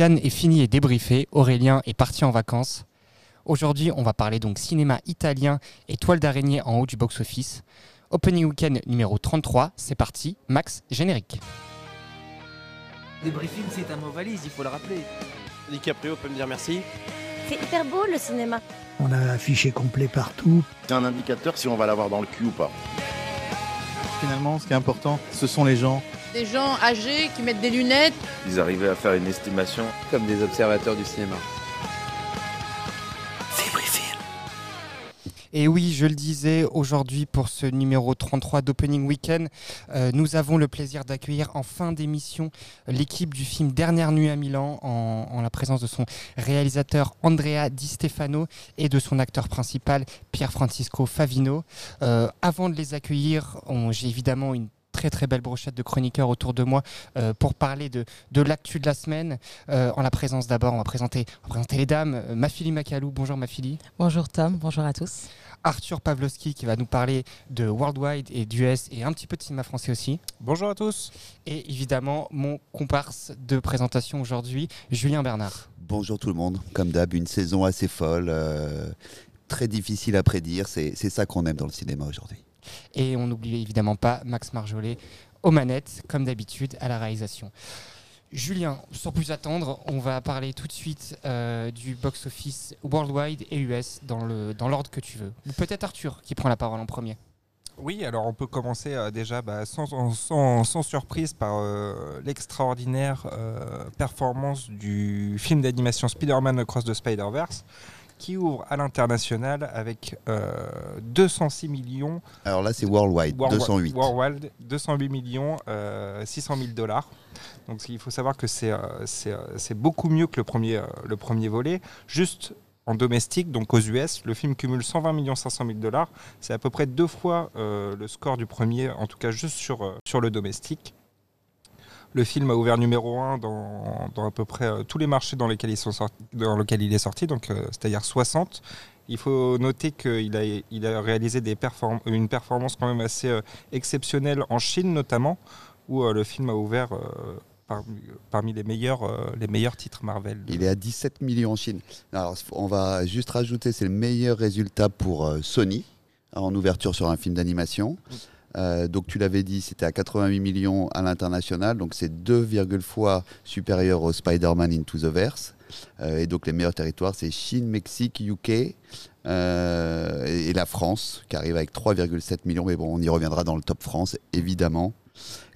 Cannes est fini et débriefé. Aurélien est parti en vacances. Aujourd'hui, on va parler donc cinéma italien et toile d'araignée en haut du box-office. Opening Weekend numéro 33, c'est parti. Max, générique. Débriefing, c'est un mot valise, il faut le rappeler. DiCaprio peut me dire merci. C'est hyper beau le cinéma. On a affiché complet partout. C'est un indicateur si on va l'avoir dans le cul ou pas. Finalement, ce qui est important, ce sont les gens. Des gens âgés qui mettent des lunettes. Ils arrivaient à faire une estimation. Comme des observateurs du cinéma. Et oui, je le disais, aujourd'hui pour ce numéro 33 d'Opening Weekend, euh, nous avons le plaisir d'accueillir en fin d'émission l'équipe du film Dernière nuit à Milan en, en la présence de son réalisateur Andrea Di Stefano et de son acteur principal Pier Francisco Favino. Euh, avant de les accueillir, on- j'ai évidemment une très très belle brochette de chroniqueurs autour de moi euh, pour parler de, de l'actu de la semaine. Euh, en la présence d'abord, on va présenter, on va présenter les dames. Euh, Mafili Macalou, bonjour Mafili. Bonjour Tom, bonjour à tous. Arthur Pavlovski qui va nous parler de Worldwide et d'US et un petit peu de cinéma français aussi. Bonjour à tous. Et évidemment, mon comparse de présentation aujourd'hui, Julien Bernard. Bonjour tout le monde. Comme d'hab, une saison assez folle, euh, très difficile à prédire. C'est c'est ça qu'on aime dans le cinéma aujourd'hui. Et on n'oublie évidemment pas Max Marjolais aux manettes, comme d'habitude, à la réalisation. Julien, sans plus attendre, on va parler tout de suite euh, du box-office worldwide et US dans l'ordre que tu veux. Peut-être Arthur qui prend la parole en premier. Oui, alors on peut commencer euh, déjà bah, sans, surprise par euh, l'extraordinaire performance du film d'animation Spider-Man Across the Spider-Verse qui ouvre à l'international avec euh, 206 millions Alors là, c'est Worldwide, World- 208. Worldwide, 208 millions, euh, 600 000 dollars. Donc il faut savoir que c'est euh, c'est, euh, beaucoup mieux que le premier, euh, le premier volet. Juste en domestique, donc aux US, le film cumule 120 millions 500 000 dollars. C'est à peu près deux fois euh, le score du premier, en tout cas juste sur, euh, sur le domestique. Le film a ouvert numéro 1 dans, dans à peu près euh, tous les marchés dans lesquels, ils sont sortis, dans lesquels il est sorti, donc euh, c'est-à-dire 60. Il faut noter qu'il a, il a réalisé des perform- une performance quand même assez euh, exceptionnelle en Chine notamment, où le film a ouvert parmi, parmi les, meilleurs, euh, les meilleurs titres Marvel. Il est à 17 millions en Chine. Alors, on va juste rajouter, c'est le meilleur résultat pour euh, Sony en ouverture sur un film d'animation. Euh, donc tu l'avais dit, c'était à 88 millions à l'international, donc c'est 2,1 fois supérieur au Spider-Man Into the Verse. Euh, et donc les meilleurs territoires, c'est Chine, Mexique, UK euh, et, et la France, qui arrive avec 3,7 millions. Mais bon, on y reviendra dans le top France, évidemment.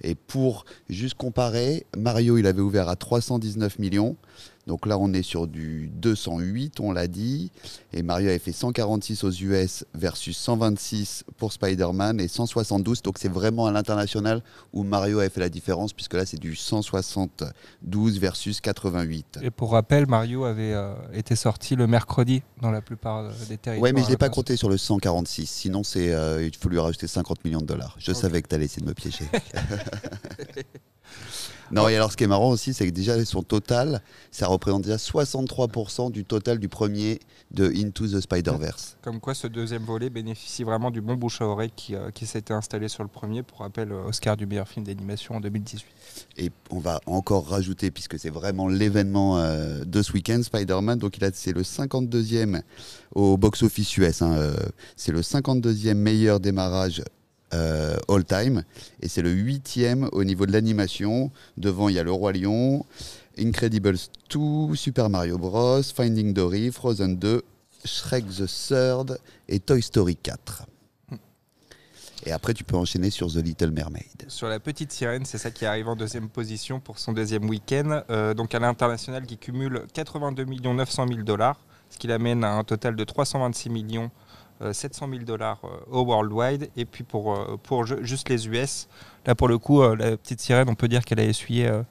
Et pour juste comparer, Mario, il avait ouvert à 319 millions. Donc là, on est sur du 208, on l'a dit. Et Mario avait fait 146 aux US versus 126 pour Spider-Man et 172. Donc c'est vraiment à l'international où Mario avait fait la différence, puisque là, c'est du 172 versus 88. Et pour rappel, Mario avait euh, été sorti le mercredi dans la plupart euh, des territoires. Ouais, mais je ne l'ai pas compté sur le 146. Sinon, c'est, euh, il faut lui rajouter 50 millions de dollars. Je savais que tu allais essayer de me piéger. non, et alors ce qui est marrant aussi, c'est que déjà son total, ça représente déjà 63% du total du premier de Into the Spider-Verse. Comme quoi, ce deuxième volet bénéficie vraiment du bon bouche à oreille qui, euh, qui s'était installé sur le premier. Pour rappel, euh, Oscar du meilleur film d'animation en 2018. Et on va encore rajouter, puisque c'est vraiment l'événement euh, de ce week-end, Spider-Man. Donc il a- c'est le 52e au box-office US. hein, euh, c'est le 52e meilleur démarrage euh, all-time. Et c'est le 8e au niveau de l'animation. Devant, il y a Le Roi Lion, Incredibles 2, Super Mario Bros, Finding Dory, Frozen 2, Shrek the Third et Toy Story 4. Et après, tu peux enchaîner sur The Little Mermaid. Sur la petite sirène, c'est ça qui arrive en deuxième position pour son deuxième week-end. Euh, donc à l'international qui cumule 82 900 000 dollars, ce qui l'amène à un total de 326 millions 700 000 dollars euh, au worldwide. Et puis pour, euh, pour ju- juste les US, là pour le coup, euh, la petite sirène, on peut dire qu'elle a essuyé euh,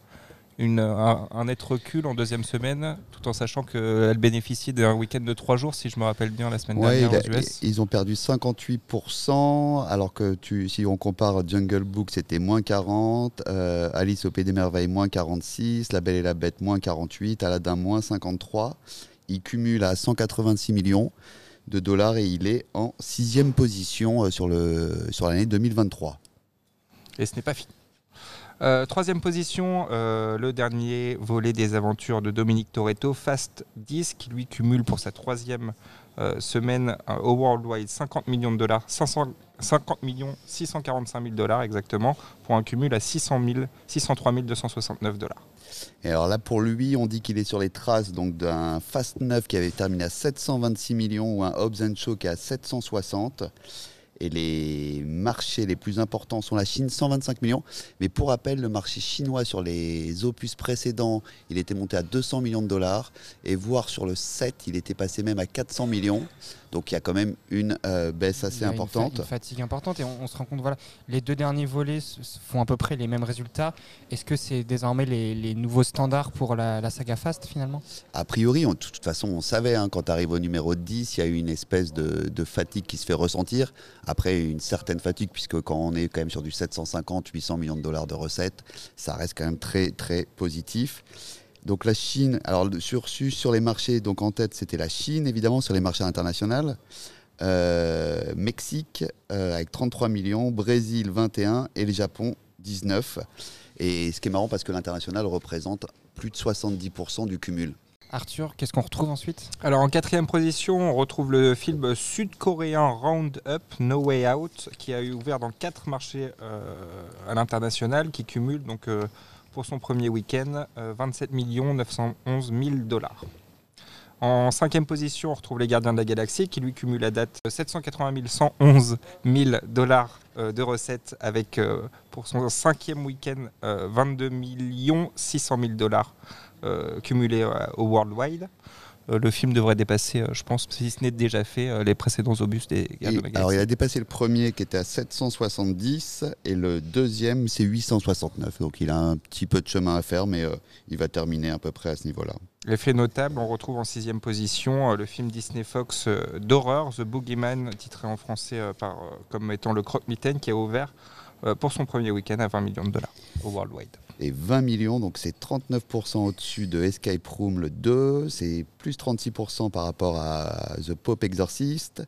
une, un, un net recul en deuxième semaine, tout en sachant qu'elle bénéficie d'un week-end de trois jours, si je me rappelle bien, la semaine Ouais, dernière il a- aux US. ils ont perdu 58%, alors que tu, si on compare Jungle Book, c'était moins 40, euh, Alice au Pays des Merveilles, moins 46, La Belle et la Bête, moins 48, Aladdin, moins 53. Il cumule à 186 millions de dollars et il est en sixième position euh, sur le- sur l'année 2023. Et ce n'est pas fini. Euh, troisième position, euh, le dernier volet des aventures de Dominique Toretto, Fast 10, qui lui cumule pour sa troisième euh, semaine euh, au Worldwide 50 millions de dollars, 500 50 millions 645 000 dollars exactement, pour un cumul à 600 000, 603 269 dollars. Et alors là, pour lui, on dit qu'il est sur les traces d'un Fast 9 qui avait terminé à 726 millions ou un Hobbs Show qui est à 760. Et les marchés les plus importants sont la Chine, 125 millions. Mais pour rappel, le marché chinois sur les opus précédents, il était monté à 200 millions de dollars. Et voire sur le 7, il était passé même à 400 millions. Donc il y a quand même une euh, baisse assez Il y a une fa- importante. Une, fatigue importante et on, on se rend compte, voilà, les deux derniers volets font à peu près les mêmes résultats. Est-ce que c'est désormais les, les nouveaux standards pour la, la saga Fast finalement? A priori, de toute façon, on savait, hein, quand tu arrives au numéro 10, il y a eu une espèce de, de fatigue qui se fait ressentir. Après, une certaine fatigue, puisque quand on est quand même sur du 750, 800 millions de dollars de recettes, ça reste quand même très, très positif. Donc la Chine, alors sursus sur les marchés, donc en tête, c'était la Chine, évidemment, sur les marchés internationaux. Euh, Mexique euh, avec 33 millions, Brésil 21 et le Japon 19. Et ce qui est marrant parce que l'international représente plus de 70% du cumul. Arthur, qu'est-ce qu'on retrouve ensuite? Alors en quatrième position, on retrouve le film sud-coréen Round Up No Way Out, qui a eu ouvert dans quatre marchés euh, à l'international, qui cumule donc pour son premier week-end euh, 27 911 000 dollars. En cinquième position, on retrouve Les Gardiens de la Galaxie, qui lui cumule à date 780 111 000 dollars euh, de recettes, avec euh, pour son cinquième week-end euh, 22 600 000 dollars euh, cumulés au worldwide. Euh, le film devrait dépasser, euh, je pense, si ce n'est déjà fait, euh, les précédents obus des Gardiens de la alors il a dépassé le premier qui était à 770 et le deuxième c'est 869. Donc il a un petit peu de chemin à faire mais euh, il va terminer à peu près à ce niveau-là. L'effet notable, on retrouve en sixième position le film Disney Fox d'horreur, The Boogeyman, titré en français par, comme étant le croque-mitaine, qui a ouvert pour son premier week-end à 20 millions de dollars au worldwide. Et 20 millions, donc c'est 39% au-dessus de Escape Room le 2, c'est plus 36% par rapport à The Pope Exorcist,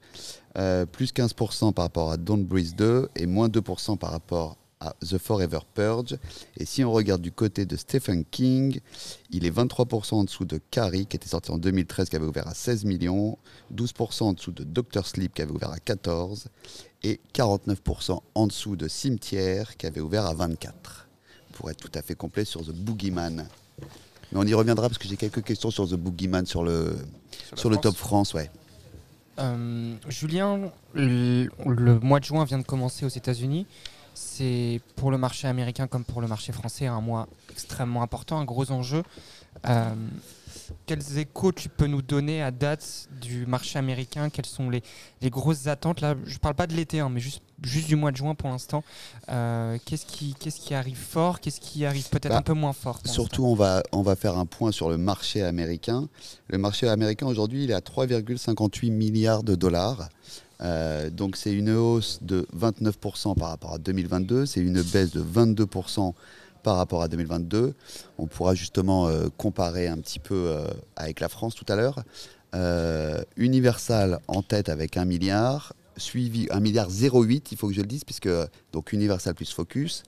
euh, plus 15% par rapport à Don't Breathe 2 et moins 2% par rapport à The Forever Purge. Et si on regarde du côté de Stephen King, il est 23% en dessous de Carrie, qui était sorti en 2013, qui avait ouvert à 16 millions, 12% en dessous de Doctor Sleep, qui avait ouvert à 14, et 49% en dessous de Cimetière, qui avait ouvert à 24 pour être tout à fait complet sur The Boogeyman. Mais on y reviendra parce que j'ai quelques questions sur The Boogeyman sur le, sur le France. top France. Ouais. Euh, Julien, le, le mois de juin vient de commencer aux États-Unis. C'est pour le marché américain comme pour le marché français un mois extrêmement important, un gros enjeu. Euh, quels échos tu peux nous donner à date du marché américain? Quelles sont les, les grosses attentes? Là, je ne parle pas de l'été, hein, mais juste, juste du mois de juin pour l'instant. Euh, qu'est-ce, qui, qu'est-ce qui arrive fort? Qu'est-ce qui arrive peut-être Bah, un peu moins fort Surtout, on va, on va faire un point sur le marché américain. Le marché américain aujourd'hui, il est à 3,58 milliards de dollars. Euh, donc c'est une hausse de 29% par rapport à 2022, c'est une baisse de 22% par rapport à 2022. On pourra justement euh, comparer un petit peu euh, avec la France tout à l'heure. Euh, Universal en tête avec 1 milliard, suivi 1 milliard 08, il faut que je le dise, puisque donc Universal plus Focus,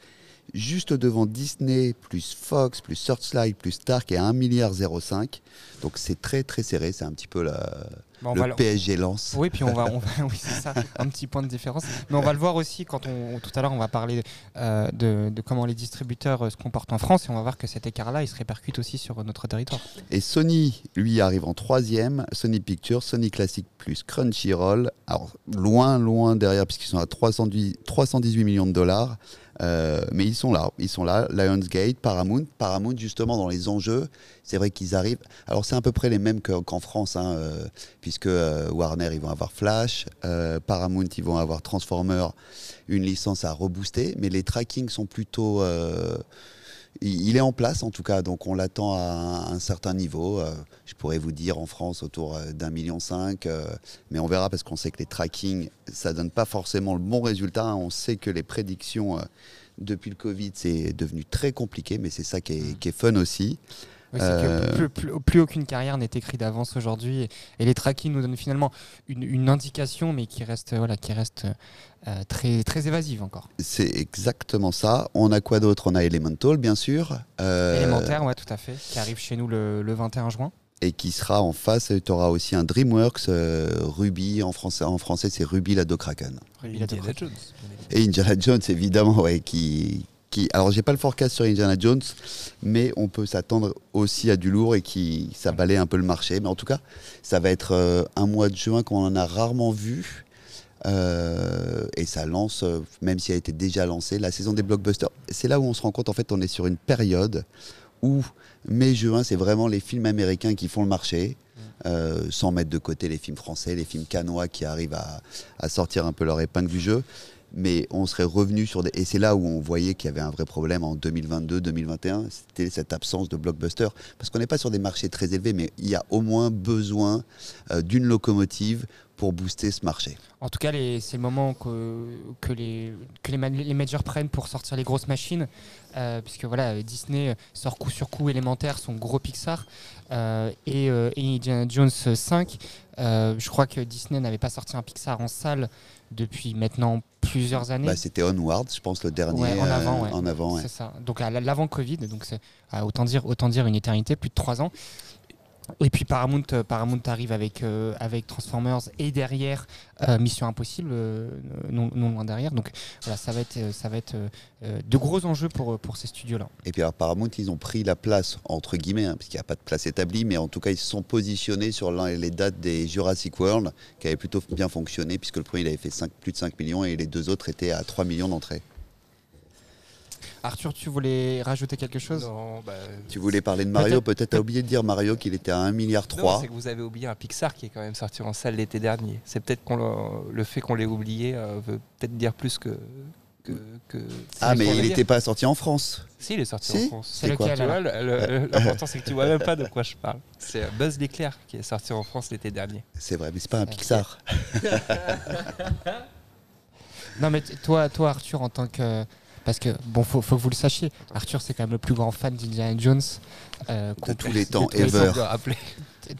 juste devant Disney, plus Fox, plus Searchlight, plus Stark et 1 milliard 05. Donc c'est très très serré, c'est un petit peu la, le va PSG lance. Oui, puis on va, on va- oui, c'est ça, un petit point de différence. Mais on va le voir aussi quand on, tout à l'heure, on va parler euh, de, de comment les distributeurs euh, se comportent en France et on va voir que cet écart-là, il se répercute aussi sur notre territoire. Et Sony, lui, arrive en troisième. Sony Pictures, Sony Classic plus Crunchyroll. Alors, loin, loin derrière, puisqu'ils sont à 318, 318 millions de dollars. Euh, mais ils sont là, ils sont là. Lionsgate, Paramount. Paramount, justement, dans les enjeux, c'est vrai qu'ils arrivent. Alors, c'est à peu près les mêmes que- qu'en France, hein, euh, puisque euh, Warner, ils vont avoir Flash. Paramount, ils vont avoir Transformer, une licence à rebooster. Mais les trackings sont plutôt. Il est en place en tout cas, donc on l'attend à un, certain niveau. Euh, je pourrais vous dire en France autour euh, d'un million cinq, euh, mais on verra parce qu'on sait que les trackings, ça donne pas forcément le bon résultat. hein. On sait que les prédictions depuis le Covid, c'est devenu très compliqué, mais c'est ça qui est, qui est fun aussi. Oui, Euh, que plus, plus- plus aucune carrière n'est écrite d'avance aujourd'hui et, et les tracking nous donnent finalement une, une indication mais qui reste, voilà, qui reste euh, très, très évasive encore. C'est exactement ça. On a quoi d'autre? On a Elemental, bien sûr. euh, Élémentaire, ouais, tout à fait, qui arrive chez nous le, le 21 juin. Et qui sera en face. Tu auras aussi un DreamWorks euh, Ruby. En français, en français c'est Ruby la Kraken. Ruby la. Et Indiana Jones, évidemment, ouais, qui, qui. Alors, j'ai pas le forecast sur Indiana Jones, mais on peut s'attendre aussi à du lourd et qui ça balaye un peu le marché. Mais en tout cas, ça va être euh, un mois de juin qu'on en a rarement vu. Euh, et ça lance, euh, même si elle a été déjà lancée, la saison des blockbusters. C'est là où on se rend compte, en fait, on est sur une période où mai-juin, c'est vraiment les films américains qui font le marché, euh, sans mettre de côté les films français, les films canois qui arrivent à, à sortir un peu leur épingle du jeu. Mais on serait revenu sur des... Et c'est là où on voyait qu'il y avait un vrai problème en 2022-2021, c'était cette absence de blockbuster. Parce qu'on n'est pas sur des marchés très élevés, mais il y a au moins besoin euh, d'une locomotive pour booster ce marché. En tout cas, c'est le moment que, les, que majors prennent pour sortir les grosses machines. euh, puisque voilà, Disney sort coup sur coup élémentaire, son gros Pixar. euh, et, euh, et Indiana Jones 5. euh, je crois que Disney n'avait pas sorti un Pixar en salle depuis maintenant plusieurs années. Bah, c'était Onward, je pense, le dernier Ouais, en avant, euh, ouais. en avant, ouais. C'est ça. Donc à l'avant Covid, donc c'est autant dire autant dire une éternité, plus de trois ans. Et puis Paramount, euh, Paramount arrive avec avec, avec Transformers et derrière euh, Mission Impossible, euh, non, loin derrière. Donc voilà, ça va être, euh, ça va être euh, euh, de gros enjeux pour, pour ces studios-là. Et puis alors, Paramount, ils ont pris la place, entre guillemets, hein, parce qu'il n'y a pas de place établie, mais en tout cas, ils se sont positionnés sur les dates des Jurassic World, qui avaient plutôt bien fonctionné, puisque le premier, il avait fait 5, plus de 5 millions, et les deux autres étaient à 3 millions d'entrées. Arthur, tu voulais rajouter quelque chose? Non, bah, Tu voulais parler de Mario, peut-être t'as oublié de dire Mario qu'il était à 1 milliard Non, 3. c'est que vous avez oublié un Pixar qui est quand même sorti en salle l'été dernier. C'est peut-être qu'on le fait qu'on l'ait oublié euh, veut peut-être dire plus que. que, que- Ah, mais il n'était pas sorti en France. Si, il est sorti Si en France. C'est quoi lequel l'important c'est que tu vois même pas de quoi je parle. C'est euh, Buzz l'éclair qui est sorti en France l'été dernier. C'est vrai, mais c'est pas un Pixar. Non, mais toi, toi, Arthur, en tant que. Parce que, bon, faut, faut que vous le sachiez, Arthur, c'est quand même le plus grand fan d'Indiana Jones. euh, tous les temps, ever.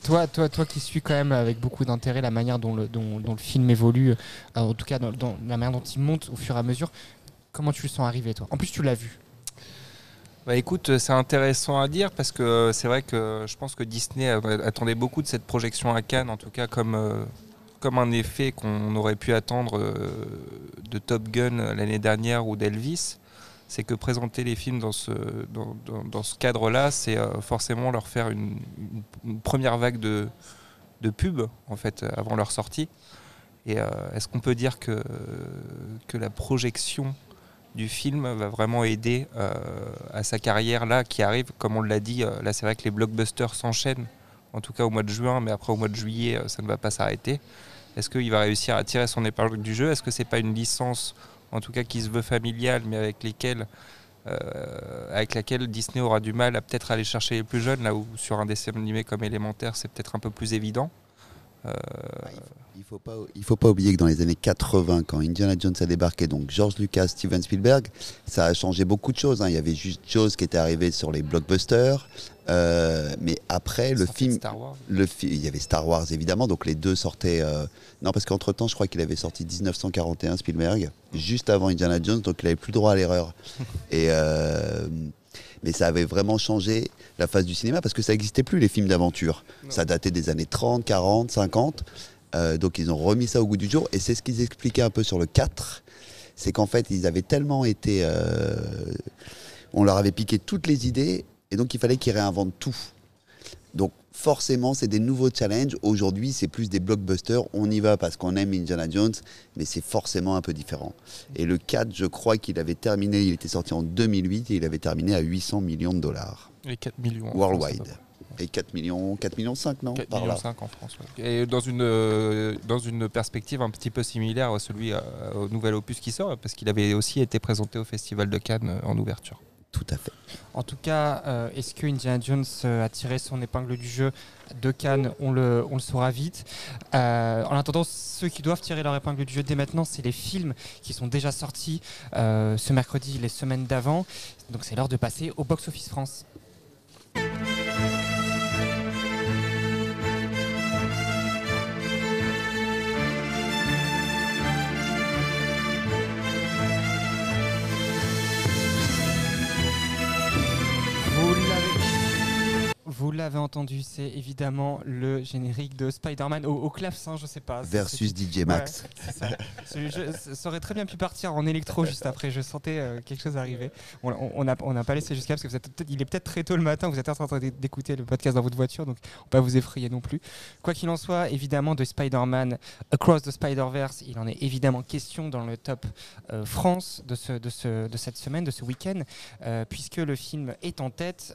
Toi, toi, toi qui suis quand même avec beaucoup d'intérêt la manière dont le, dont, dont le film évolue, euh, en tout cas dans, dans la manière dont il monte au fur et à mesure, comment tu le sens arriver, toi? En plus, tu l'as vu. Bah écoute, c'est intéressant à dire parce que euh, c'est vrai que je pense que Disney a- attendait beaucoup de cette projection à Cannes, en tout cas comme, euh, comme un effet qu'on aurait pu attendre euh, de Top Gun l'année dernière ou d'Elvis. C'est que présenter les films dans ce, cadre-là, c'est euh, forcément leur faire une, première vague de, de pub en fait avant leur sortie. Et euh, est-ce qu'on peut dire que, la projection du film va vraiment aider euh, à sa carrière là qui arrive? Comme on l'a dit euh, là c'est vrai que les blockbusters s'enchaînent en tout cas au mois de juin mais après au mois de juillet euh, ça ne va pas s'arrêter est-ce qu'il va réussir à tirer son épingle du jeu? Est-ce que c'est pas une licence en tout cas qui se veut familiale mais euh, avec laquelle Disney aura du mal à peut-être aller chercher les plus jeunes? Là où sur un dessin animé comme élémentaire c'est peut-être un peu plus évident Euh, Il faut pas, il faut pas oublier que dans les années 80, quand Indiana Jones a débarqué, donc George Lucas, Steven Spielberg, ça a changé beaucoup de choses. hein. Il y avait juste Jaws qui était arrivé sur les blockbusters, euh, mais après le film, Star Wars le fi- il y avait Star Wars évidemment, donc les deux sortaient. euh, Non, parce qu'entre temps, je crois qu'il avait sorti 1941 Spielberg, juste avant Indiana Jones, donc il avait plus droit à l'erreur. Et mais ça avait vraiment changé la face du cinéma parce que ça n'existait plus les films d'aventure. Ça datait des années 30, 40, 50. Euh, donc ils ont remis ça au goût du jour et c'est ce qu'ils expliquaient un peu sur le 4. C'est qu'en fait ils avaient tellement été... euh, on leur avait piqué toutes les idées et donc il fallait qu'ils réinventent tout. Donc forcément c'est des nouveaux challenges. Aujourd'hui c'est plus des blockbusters. On y va parce qu'on aime Indiana Jones mais c'est forcément un peu différent. Et le 4 je crois qu'il avait terminé, il était sorti en 2008 et il avait terminé à 800 millions de dollars. les 4 millions France, Worldwide. Et 4 millions, 4 millions 5, non 4 Par millions là. 5 en France. ouais. Et dans une, euh, dans une perspective un petit peu similaire à celui euh, au nouvel opus qui sort, parce qu'il avait aussi été présenté au Festival de Cannes euh, en ouverture. Tout à fait. En tout cas, euh, est-ce que Indiana Jones euh, a tiré son épingle du jeu de Cannes on le, saura vite. Euh, en attendant, ceux qui doivent tirer leur épingle du jeu dès maintenant, c'est les films qui sont déjà sortis ce mercredi, les semaines d'avant. Donc c'est l'heure de passer au Box Office France. L'avez entendu, c'est évidemment le générique de Spider-Man au, au clavecin, je sais pas. Versus DJ Max. Ouais, ça. Je, ça aurait très bien pu partir en électro juste après. Je sentais euh, quelque chose arriver. On n'a on a pas laissé jusqu'à parce que vous êtes, il est peut-être très tôt le matin. Vous êtes en train d'écouter le podcast dans votre voiture, donc on va pas vous effrayer non plus. Quoi qu'il en soit, évidemment de Spider-Man Across the Spider-Verse, il en est évidemment question dans le top euh, France de, ce, de, ce, de cette semaine, de ce week-end, euh, puisque le film est en tête.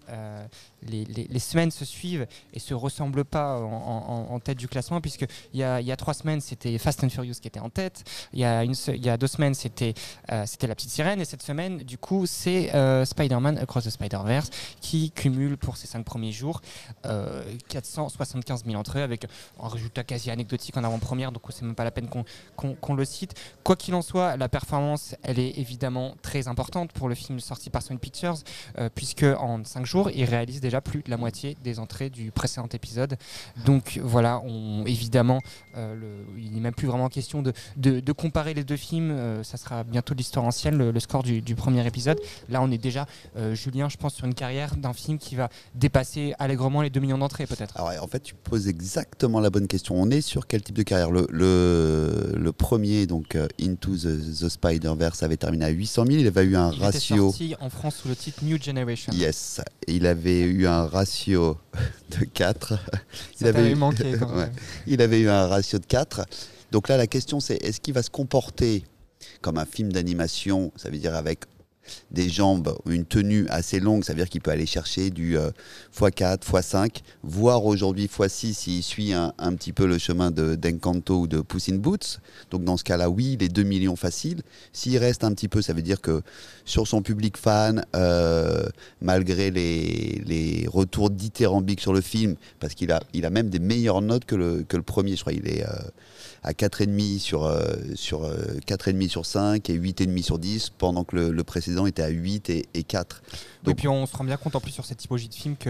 Euh, les, semaines se suivent et se ressemblent pas en, tête du classement, puisque il y a, trois semaines c'était Fast and Furious qui était en tête, il y a, deux semaines c'était euh, c'était La Petite Sirène, et cette semaine du coup c'est euh, Spider-Man Across the Spider-Verse qui cumule pour ces cinq premiers jours euh, 475 000 entrées avec un résultat quasi anecdotique en avant-première, donc c'est même pas la peine qu'on qu qu le cite. Quoi qu'il en soit, la performance elle est évidemment très importante pour le film sorti par Sony Pictures, euh, puisque en cinq jours il réalise déjà plus de la moitié des entrées du précédent épisode. Donc voilà, on, évidemment, euh, le, il n'est même plus vraiment question de, de, de comparer les deux films. Euh, ça sera bientôt l'histoire ancienne, le, le, score du, du, premier épisode. Là, on est déjà, euh, Julien, je pense, sur une carrière d'un film qui va dépasser allègrement les 2 millions d'entrées, peut-être. Alors, en fait, tu poses exactement la bonne question. On est sur quel type de carrière? Le, le, premier, donc Into the, the Spider-Verse, avait terminé à 800 000. Il avait eu un il ratio. Était sorti en France sous le titre New Generation. Yes. Il avait eu un ratio de 4. il avait eu, manqué quand même. Ouais. Il avait eu un ratio de 4. Donc là, la question, c'est est-ce qu'il va se comporter comme un film d'animation, ça veut dire avec des jambes, une tenue assez longue, ça veut dire qu'il peut aller chercher du euh, x4, x5, voire aujourd'hui x6 s'il suit un, petit peu le chemin d'Encanto ou de Puss in Boots. Donc dans ce cas-là, oui, les 2 millions faciles. S'il reste un petit peu, ça veut dire que sur son public fan, euh, malgré les, les retours dithyrambiques sur le film, parce qu'il a, il a même des meilleures notes que le, que le premier, je crois, il est... Euh, à 4,5 sur, euh, sur, euh, 4,5 sur 5 et 8,5 sur 10, pendant que le, précédent était à 8 et, et 4. Donc, et puis on se rend bien compte en plus sur cette typologie de film que,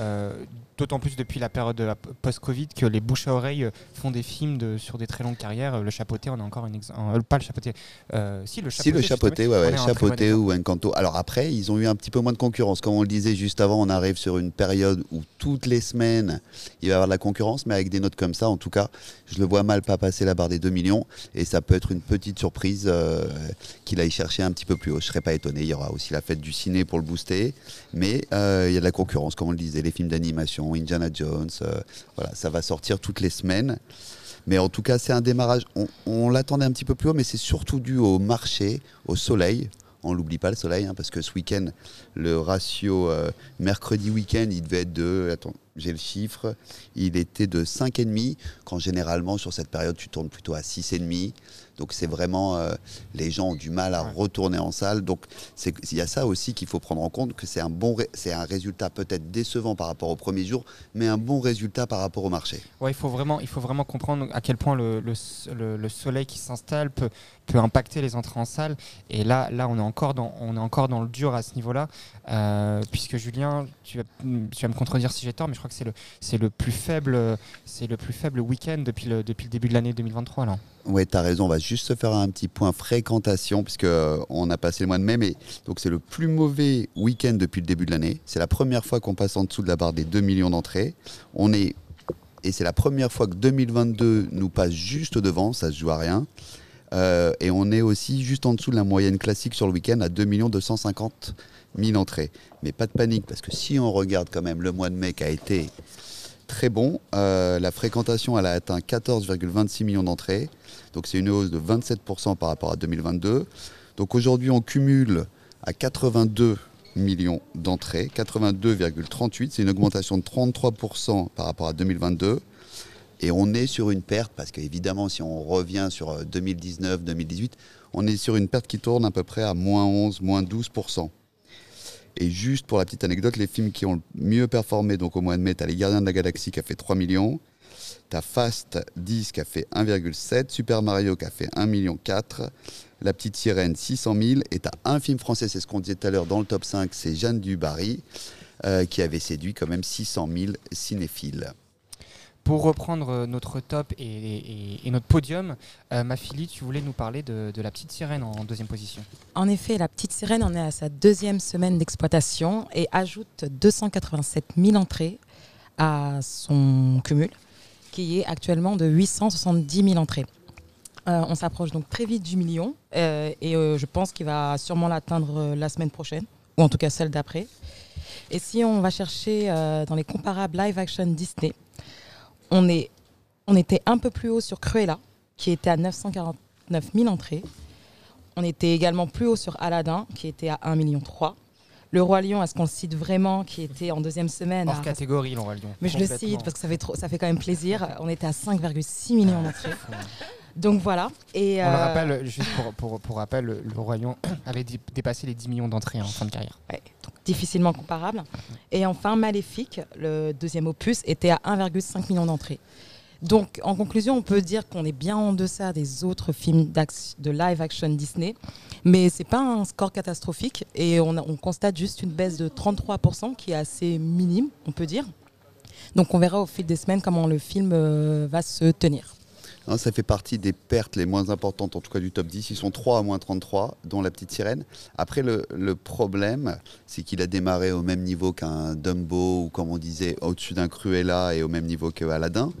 euh, d'autant plus depuis la période post-Covid, que les bouches à oreille font des films de, sur des très longues carrières. Le chapeauté, on a encore une exemple. pas le chapeauté. si, le chapeauté. Si, le chapeauté, ouais, ouais, chapeauté ou Encanto. Alors après, ils ont eu un petit peu moins de concurrence. Comme on le disait juste avant, on arrive sur une période où toutes les semaines, il va y avoir de la concurrence, mais avec des notes comme ça, en tout cas, je le vois mal pas passer la barre des 2 millions et ça peut être une petite surprise euh, qu'il aille chercher un petit peu plus haut. Je serais pas étonné. Il y aura aussi la fête du ciné pour le booster, mais euh, il y a de la concurrence, comme on le disait, les films d'animation, Indiana Jones, euh, ça va sortir toutes les semaines. Mais en tout cas, c'est un démarrage. On, on l'attendait un petit peu plus haut, mais c'est surtout dû au marché, au soleil. On l'oublie pas le soleil, hein, parce que ce week-end, le ratio euh, mercredi week-end, il devait être de. Attends, j'ai le chiffre. Il était de 5,5, quand généralement sur cette période, tu tournes plutôt à 6,5. Donc c'est vraiment. Euh, les gens ont du mal à retourner en salle. Donc il y a ça aussi qu'il faut prendre en compte, que c'est un, bon c'est un résultat peut-être décevant par rapport au premier jour, mais un bon résultat par rapport au marché. Ouais, il faut vraiment, il faut vraiment comprendre à quel point le, le, le soleil qui s'installe peut, peut impacter les entrées en salle. Et là, là on, est encore dans, on est encore dans le dur à ce niveau-là, euh, puisque Julien, tu vas, tu vas me contredire si j'ai tort, mais je crois que c'est le, c'est le plus faible, c'est le plus faible week-end depuis le, depuis le début de l'année 2023 là. Oui, tu as raison. On va juste se faire un petit point fréquentation, puisque euh, on a passé le mois de mai, mais donc c'est le plus mauvais week-end depuis le début de l'année. C'est la première fois qu'on passe en dessous de la barre des 2 millions d'entrées. On est et c'est la première fois que 2022 nous passe juste devant, ça se joue à rien. Euh, et on est aussi juste en dessous de la moyenne classique sur le week-end à 2 250 000 entrées. Mais pas de panique, parce que si on regarde quand même le mois de mai qui a été très bon, euh, la fréquentation elle a atteint 14,26 millions d'entrées. Donc c'est une hausse de 27% par rapport à 2022. Donc aujourd'hui on cumule à 82 millions d'entrées, 82,38, c'est une augmentation de 33% par rapport à 2022. Et on est sur une perte, parce qu'évidemment, si on revient sur 2019-2018, on est sur une perte qui tourne à peu près à moins 11, moins 12%. Et juste pour la petite anecdote, les films qui ont le mieux performé, donc au mois de mai, tu as Les Gardiens de la Galaxie qui a fait 3 millions, tu as Fast 10 qui a fait 1,7, Super Mario qui a fait 1,4 million, La Petite Sirène 600 000, et tu as un film français, c'est ce qu'on disait tout à l'heure dans le top 5, c'est Jeanne Dubarry, euh, qui avait séduit quand même 600 000 cinéphiles. Pour reprendre notre top et, notre podium, euh, Mafili, tu voulais nous parler de, la petite sirène en deuxième position. En effet, la petite sirène en est à sa deuxième semaine d'exploitation et ajoute 287 000 entrées à son cumul, qui est actuellement de 870 000 entrées. Euh, on s'approche donc très vite du million euh, et euh, je pense qu'il va sûrement l'atteindre euh, la semaine prochaine, ou en tout cas celle d'après. Et si on va chercher euh, dans les comparables live action Disney, on, est, on était un peu plus haut sur Cruella, qui était à 949 000 entrées. On était également plus haut sur Aladdin, qui était à 1,3 million. Le Roi Lion, est-ce qu'on le cite vraiment, qui était en deuxième semaine Hors à- catégorie, le Roi Lion. Mais je le cite parce que ça fait, trop, ça fait quand même plaisir. On était à 5,6 millions d'entrées. Donc voilà. Et, On le euh, rappelle, juste pour, pour, pour rappel, le Lion avait dé- dépassé les 10 millions d'entrées en fin de carrière. ouais, donc difficilement comparable. Et enfin, Maléfique, le deuxième opus, était à 1,5 million d'entrées. Donc, en conclusion, on peut dire qu'on est bien en deçà des autres films de live action Disney, mais c'est pas un score catastrophique et on, a- on constate juste une baisse de 33% qui est assez minime, on peut dire. Donc, on verra au fil des semaines comment le film euh, va se tenir. Hein, ça fait partie des pertes les moins importantes, en tout cas du top 10. Ils sont 3 à moins 33, dont la petite sirène. Après, le, problème, c'est qu'il a démarré au même niveau qu'un Dumbo, ou comme on disait, au-dessus d'un Cruella et au même niveau que Aladdin,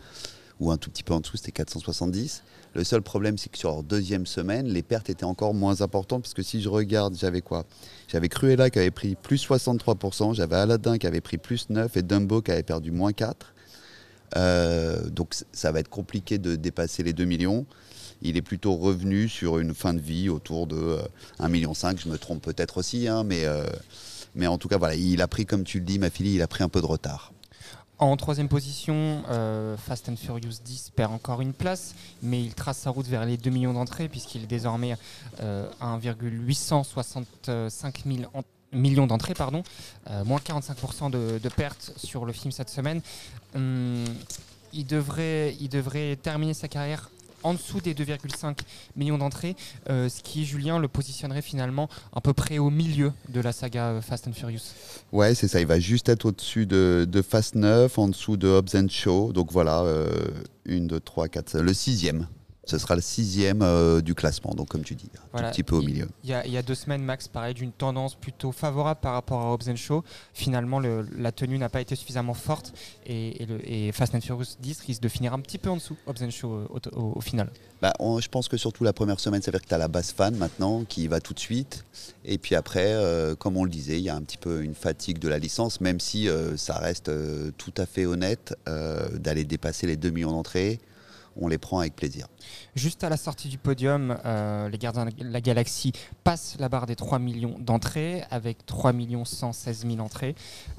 ou un tout petit peu en dessous, c'était 470. Le seul problème, c'est que sur leur deuxième semaine, les pertes étaient encore moins importantes, parce que si je regarde, j'avais quoi? J'avais Cruella qui avait pris plus 63%, j'avais Aladdin qui avait pris plus 9, et Dumbo qui avait perdu moins 4. Euh, donc ça va être compliqué de dépasser les 2 millions. Il est plutôt revenu sur une fin de vie autour de euh, 1,5 million. Je me trompe peut-être aussi, hein, mais, euh, mais en tout cas, voilà, il a pris, comme tu le dis, ma fille, il a pris un peu de retard. En troisième position, euh, Fast and Furious 10 perd encore une place, mais il trace sa route vers les 2 millions d'entrées puisqu'il est désormais euh, à 1,865 000 en- millions d'entrées, pardon, euh, moins 45% de, pertes sur le film cette semaine. Hum, il, devrait, il devrait terminer sa carrière en dessous des 2,5 millions d'entrées, euh, ce qui, Julien, le positionnerait finalement à peu près au milieu de la saga euh, Fast and Furious. Ouais, c'est ça. Il va juste être au-dessus de, de Fast 9, en dessous de Hobbs and Shaw. Donc voilà, euh, une, deux, trois, quatre, le sixième. Ce sera le sixième euh, du classement. Donc comme tu dis, un Voilà. petit peu au milieu. Il y, a, il y a deux semaines, Max parlait d'une tendance plutôt favorable par rapport à Hobbs Show. Finalement, le- la tenue n'a pas été suffisamment forte et, et le- et Fast and Furious 10 risque de finir un petit peu en dessous Hobbs Show euh, au, au- au final. Bah, on- je pense que surtout la première semaine, ça veut dire que tu as la base fan maintenant qui va tout de suite. Et puis après, euh, comme on le disait, il y a un petit peu une fatigue de la licence, même si euh, ça reste tout à fait honnête d'aller dépasser les 2 millions d'entrées. On les prend avec plaisir. Juste à la sortie du podium, euh, les Gardiens de la Galaxie passent la barre des 3 millions d'entrées avec 3 116 000 entrées.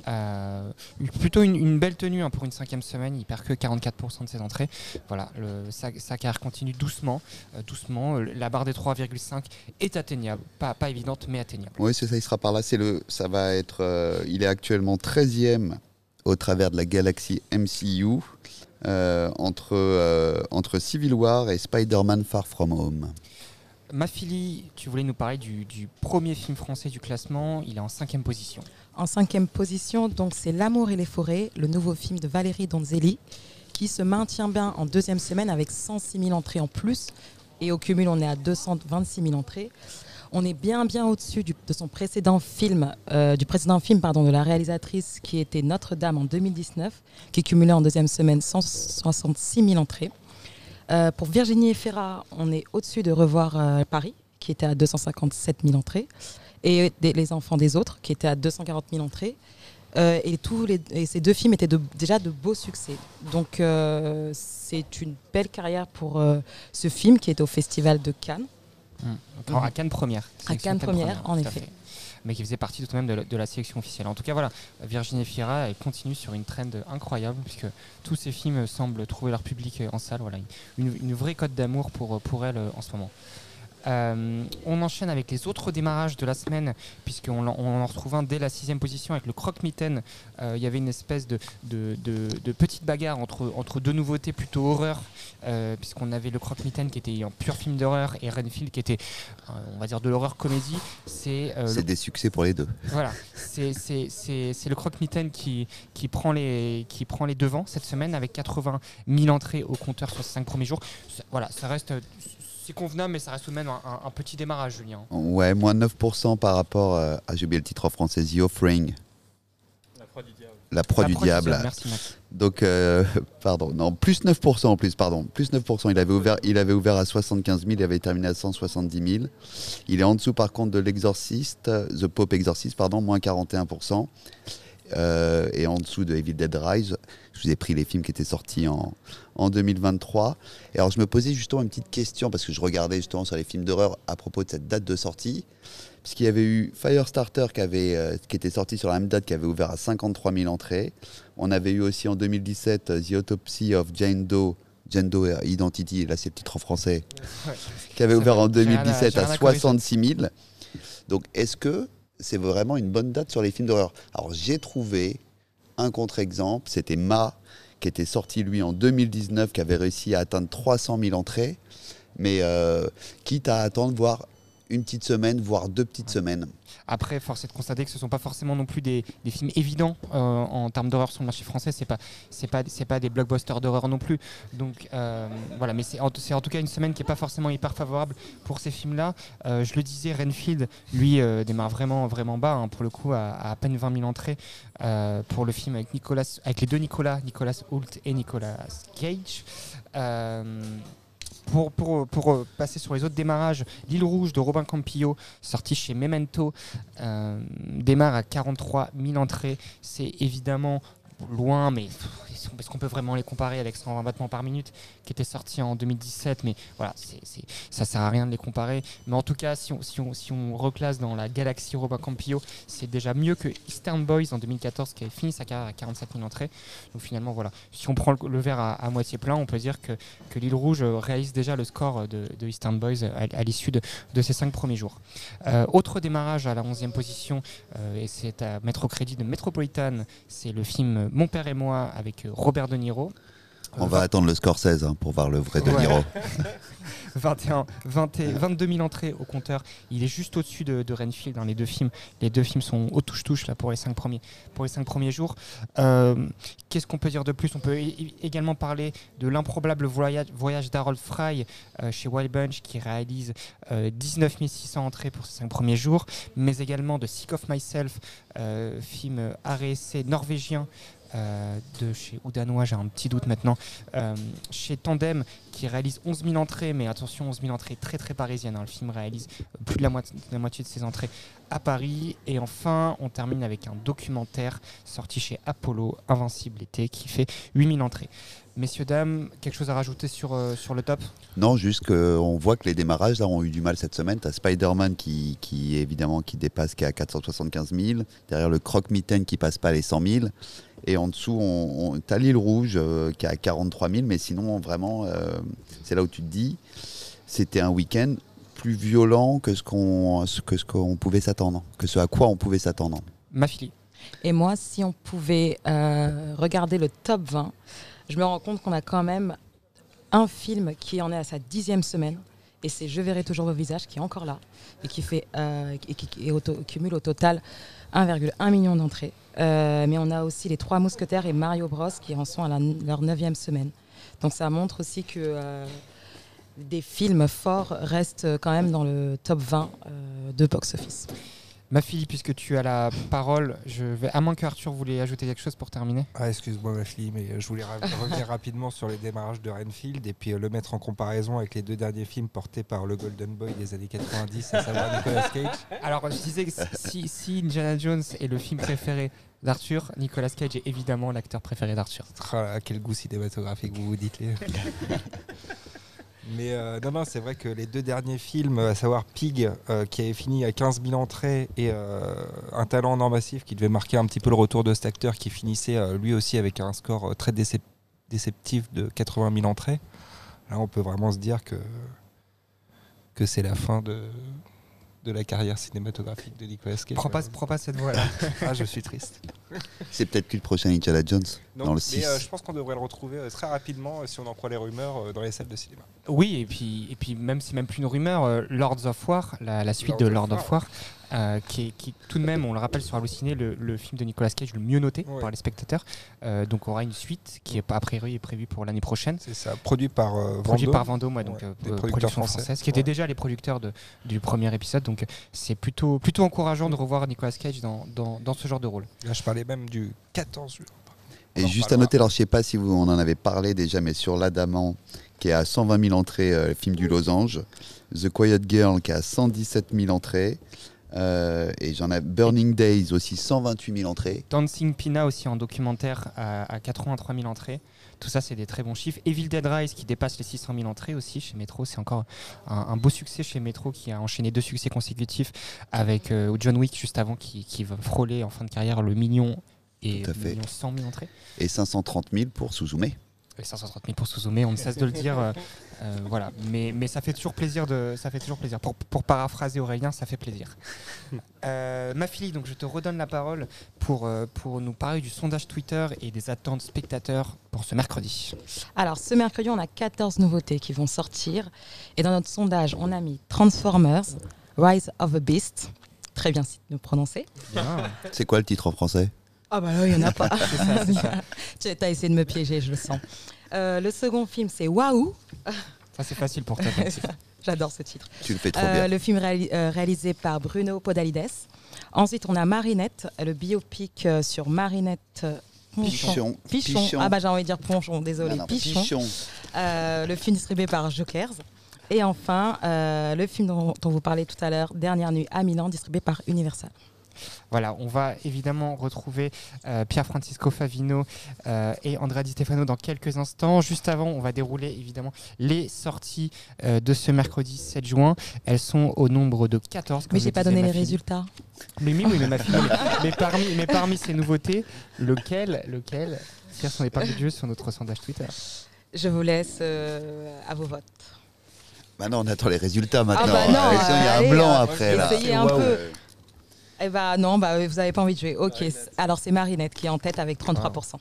Euh, plutôt une, une belle tenue hein, pour une cinquième semaine. Il perd que 44% de ses entrées. Voilà, le- sa, sa carrière continue doucement. euh, doucement. La barre des 3,5 est atteignable. Pas, pas évidente, mais atteignable. Oui, c'est ça, il sera par là. C'est le, ça va être, il est actuellement 13e au travers de la galaxie MCU, entre, euh, entre Civil War et Spider-Man Far From Home. Mafili, tu voulais nous parler du, du premier film français du classement. Il est en cinquième position. En cinquième position, donc c'est L'amour et les forêts, le nouveau film de Valérie Donzelli, qui se maintient bien en deuxième semaine avec 106 000 entrées en plus. Et au cumul, on est à 226 000 entrées. On est bien bien au-dessus de son précédent film, euh, du précédent film pardon, de la réalisatrice qui était Notre-Dame en 2019, qui cumulait en deuxième semaine 166 000 entrées. Euh, pour Virginie Efira, on est au-dessus de Revoir euh, Paris, qui était à 257 000 entrées, et Les Enfants des Autres, qui était à 240 000 entrées. Et, tous ces deux films étaient déjà de beaux succès. Donc c'est une belle carrière pour ce film qui est au Festival de Cannes. Enfin, À Cannes première. À Cannes première, en effet. fait. Mais qui faisait partie tout de même de la, de la sélection officielle. En tout cas, voilà, Virginie Fira elle continue sur une trend incroyable, puisque tous ces films semblent trouver leur public en salle. Voilà, une, une vraie cote d'amour pour, pour elle euh, en ce moment. Euh, on enchaîne avec les autres démarrages de la semaine, puisqu'on en, on en retrouve un dès la sixième position avec le croque-mitaine. Euh, Il y avait une espèce de, de, de- de petite bagarre entre, entre deux nouveautés plutôt horreur, euh, puisqu'on avait le croque-mitaine qui était un pur film d'horreur et Renfield qui était, on va dire, de l'horreur comédie. C'est le- des succès pour les deux. voilà, c'est le croque-mitaine qui, qui, prend les, qui prend les devants cette semaine avec 80 000 entrées au compteur sur ces cinq premiers jours. Ça- Voilà, ça reste, c'est convenable, mais ça reste tout de même un, un- un petit démarrage, Julien. Ouais, moins 9% par rapport euh, à, j'ai oublié le titre en français, The Offering. La proie La du proie du diable. diable, merci, Max. Donc, euh, pardon, non, plus 9% en plus, pardon. Plus 9%. Il avait ouvert, il avait ouvert à 75 000, il avait terminé à 170 000. Il est en dessous, par contre, de l'Exorcist, euh, The Pope Exorcist, pardon, moins 41%. Euh, et en dessous de Evil Dead Rise. Je vous ai pris les films qui étaient sortis en, en 2023. Et alors, je me posais justement une petite question, parce que je regardais justement sur les films d'horreur à propos de cette date de sortie. Puisqu'il y avait eu Firestarter qui, avait, euh, qui était sorti sur la même date, qui avait ouvert à 53 000 entrées. On avait eu aussi en 2017 euh, The Autopsy of Jane Doe, Jane Doe Identity, là c'est le titre en français, qui avait ouvert en j'ai rien à- 2017 j'ai rien à à corriger. 66 000. Donc est-ce que c'est vraiment une bonne date sur les films d'horreur. Alors j'ai trouvé un contre-exemple, c'était Ma, qui était sorti lui en 2019, qui avait réussi à atteindre 300 000 entrées, mais euh, quitte à attendre voir une petite semaine, voire deux petites semaines. Après, force est de constater que ce ne sont pas forcément non plus des, des films évidents euh, en termes d'horreur sur le marché français. C'est pas, c'est pas, c'est pas des blockbusters d'horreur non plus. Donc euh, voilà, mais c'est en, tout cas une semaine qui est pas forcément hyper favorable pour ces films-là. Euh, je le disais, Renfield, lui, démarre vraiment, vraiment bas hein, pour le coup, à, à peine 20 000 entrées pour le film avec Nicolas, avec les deux Nicolas, Nicolas Hoult et Nicolas Cage. Pour, euh, passer sur les autres démarrages, L'île rouge de Robin Campillo, sorti chez Memento, euh, démarre à 43 000 entrées. C'est évidemment loin, mais est-ce qu'on peut vraiment les comparer avec 120 battements par minute qui était sorti en 2017 Mais voilà, ça sert à rien de les comparer. Mais en tout cas, si on, si on, si on reclasse dans la galaxie Robin Campillo, c'est déjà mieux que Eastern Boys en 2014 qui avait fini sa carrière à 47 000 entrées. Donc finalement, voilà, si on prend le, verre à, moitié plein, on peut dire que, que l'île rouge euh, réalise déjà le score de, de Eastern Boys à, à l'issue de, de ses cinq premiers jours. Euh, autre démarrage à la 11e position, euh, et c'est à mettre au crédit de Metropolitan, c'est le film Mon père et moi avec euh, Robert De Niro. On va attendre le score 16 hein, pour voir le vrai De Ouais. Niro. 21, 20 et- 22 000 entrées au compteur. Il est juste au-dessus de, de Renfield dans les deux films. Les deux films sont au touche-touche là pour les cinq premiers, pour les cinq premiers jours. Euh, Qu'est-ce qu'on peut dire de plus? On peut également parler de l'improbable voyage, voyage d'Harold Fry euh, chez Wild Bunch qui réalise euh, 19 600 entrées pour ces cinq premiers jours, mais également de Sick of Myself, euh, film art-essai norvégien euh, de chez ou danois, j'ai un petit doute maintenant, euh, chez Tandem qui réalise 11 000 entrées, mais attention, 11 000 entrées très très parisiennes. hein. Le film réalise plus de la, moitié, de ses entrées à Paris. Et enfin, on termine avec un documentaire sorti chez Apollo, Invincible été, qui fait 8 000 entrées. Messieurs, dames, quelque chose à rajouter sur, euh, le top? Non, juste qu'on voit que les démarrages ont eu du mal cette semaine. Tu as Spider-Man qui, qui, évidemment, qui dépasse, qui est à 475 000. Derrière le Croque-Mitaine qui passe pas les 100 000. Et en dessous, on, on, tu as l'île rouge euh, qui est à 43 000. Mais sinon, vraiment, euh, c'est là où tu te dis, c'était un week-end plus violent que ce qu'on que ce qu'on pouvait s'attendre, que ce à quoi on pouvait s'attendre. Ma fille. Et moi, si on pouvait euh, regarder le top 20, je me rends compte qu'on a quand même un film qui en est à sa dixième semaine. Et c'est Je verrai toujours vos visages qui est encore là et qui, fait, euh, et qui, cumule au total 1,1 million d'entrées. Euh, mais on a aussi Les Trois Mousquetaires et Mario Bros qui en sont à la- leur neuvième semaine. Donc ça montre aussi que euh, des films forts restent quand même dans le top 20 euh, de box-office. Ma fille, puisque tu as la parole, je vais, à moins que Arthur voulait ajouter quelque chose pour terminer. Ah, excuse-moi ma fille, mais je voulais ra- revenir rapidement sur les démarrages de Renfield et puis euh, le mettre en comparaison avec les deux derniers films portés par le Golden Boy des années 90, à savoir Nicolas Cage. Alors, je disais que si, si Indiana Jones est le film préféré d'Arthur, Nicolas Cage est évidemment l'acteur préféré d'Arthur. Ah, quel goût cinématographique, vous vous dites les. Mais euh, non, non, c'est vrai que les deux derniers films, à savoir Pig, euh, qui avait fini à 15 000 entrées, et euh, Un talent en or massif, qui devait marquer un petit peu le retour de cet acteur, qui finissait lui aussi avec un score très décep- déceptif de 80 000 entrées. Là, on peut vraiment se dire que, que c'est la fin de, de la carrière cinématographique de Nicolas Cage. Prends pas, prends pas cette voix-là. Ah, je suis triste. C'est peut-être que le prochain Indiana Jones Non, dans le mais 6. euh, je pense qu'on devrait le retrouver euh, très rapidement euh, si on en croit les rumeurs euh, dans les salles de cinéma. Oui, et puis, et puis même si même plus une rumeur, euh, Lords of War, la, la suite de of Lord of War, euh, qui, est, qui est tout de même, on le rappelle sur Halluciné, le, le film de Nicolas Cage le mieux noté Ouais. par les spectateurs. Euh, donc, aura une suite qui est a priori est prévue pour l'année prochaine. C'est ça, produit par euh, Produit Vendôme. par Vendôme, ouais, donc Ouais, euh, euh, producteurs production français. française, qui étaient déjà les producteurs de, du premier épisode. Donc, c'est plutôt, plutôt encourageant de revoir Nicolas Cage dans, dans, dans ce genre de rôle. Là, je parlais même du 14 juin. Et juste à noter, alors je sais pas si vous, on en avait parlé déjà, mais sur L'Adamant, qui est à 120 000 entrées, euh, le film du Losange, The Quiet Girl, qui est à 117 000 entrées, euh, et j'en ai Burning Days aussi, 128 000 entrées. Dancing Pina aussi en documentaire à, à 83 000 entrées. Tout ça, c'est des très bons chiffres. Evil Dead Rise qui dépasse les 600 000 entrées aussi chez Metro. C'est encore un, un beau succès chez Metro qui a enchaîné deux succès consécutifs avec euh, John Wick juste avant qui, qui va frôler en fin de carrière le million et Tout à fait. million 100 000 entrées. Et 530 000 pour Suzume. Et 530 000 pour Suzume, on ne cesse de le dire. Euh, voilà. Mais, mais ça fait toujours plaisir. De, ça fait toujours plaisir. Pour, pour paraphraser Aurélien, ça fait plaisir. Euh, ma fille, donc je te redonne la parole pour, euh, pour nous parler du sondage Twitter et des attentes spectateurs pour ce mercredi. Alors, ce mercredi, on a 14 nouveautés qui vont sortir. Et dans notre sondage, on a mis Transformers, Rise of a Beast. Très bien si de prononcer. C'est quoi le titre en français? Ah bah là, il n'y en a pas. C'est ça, c'est ça. tu as essayé de me piéger, je le sens. Euh, le second film, c'est Waouh. Ça, c'est facile pour toi. J'adore ce titre. Tu le fais trop Euh, bien. le film réali- euh, réalisé par Bruno Podalides. Ensuite, on a Marinette, le biopic euh, sur Marinette euh, Pichon. Pichon. Pichon. Ah bah j'ai envie de dire Ponchon, désolé. Non, Pichon. Pichon. Euh, le film distribué par Jokers. Et enfin, euh, le film dont, dont vous parlez tout à l'heure, Dernière nuit à Milan, distribué par Universal. Voilà, on va évidemment retrouver euh, Pierre Francisco Favino euh, et Andrea Di Stefano dans quelques instants. Juste avant, on va dérouler évidemment les sorties euh, de ce mercredi 7 juin. Elles sont au nombre de 14. comme Mais j'ai pas donné les fille. résultats. Mais oui, oui, mais ma fille. mais, mais parmi, mais parmi ces nouveautés, lequel, lequel Quelles sont les parties de jeu sur notre sondage Twitter Je vous laisse euh, à vos votes. Bah non, on attend les résultats maintenant. Ah bah non, Euh, sinon, il y a allez, un blanc euh, après. là. essayez un peu. Eh bah non, bah, vous n'avez pas envie de jouer. Ok, alors c'est Marinette qui est en tête avec 33%.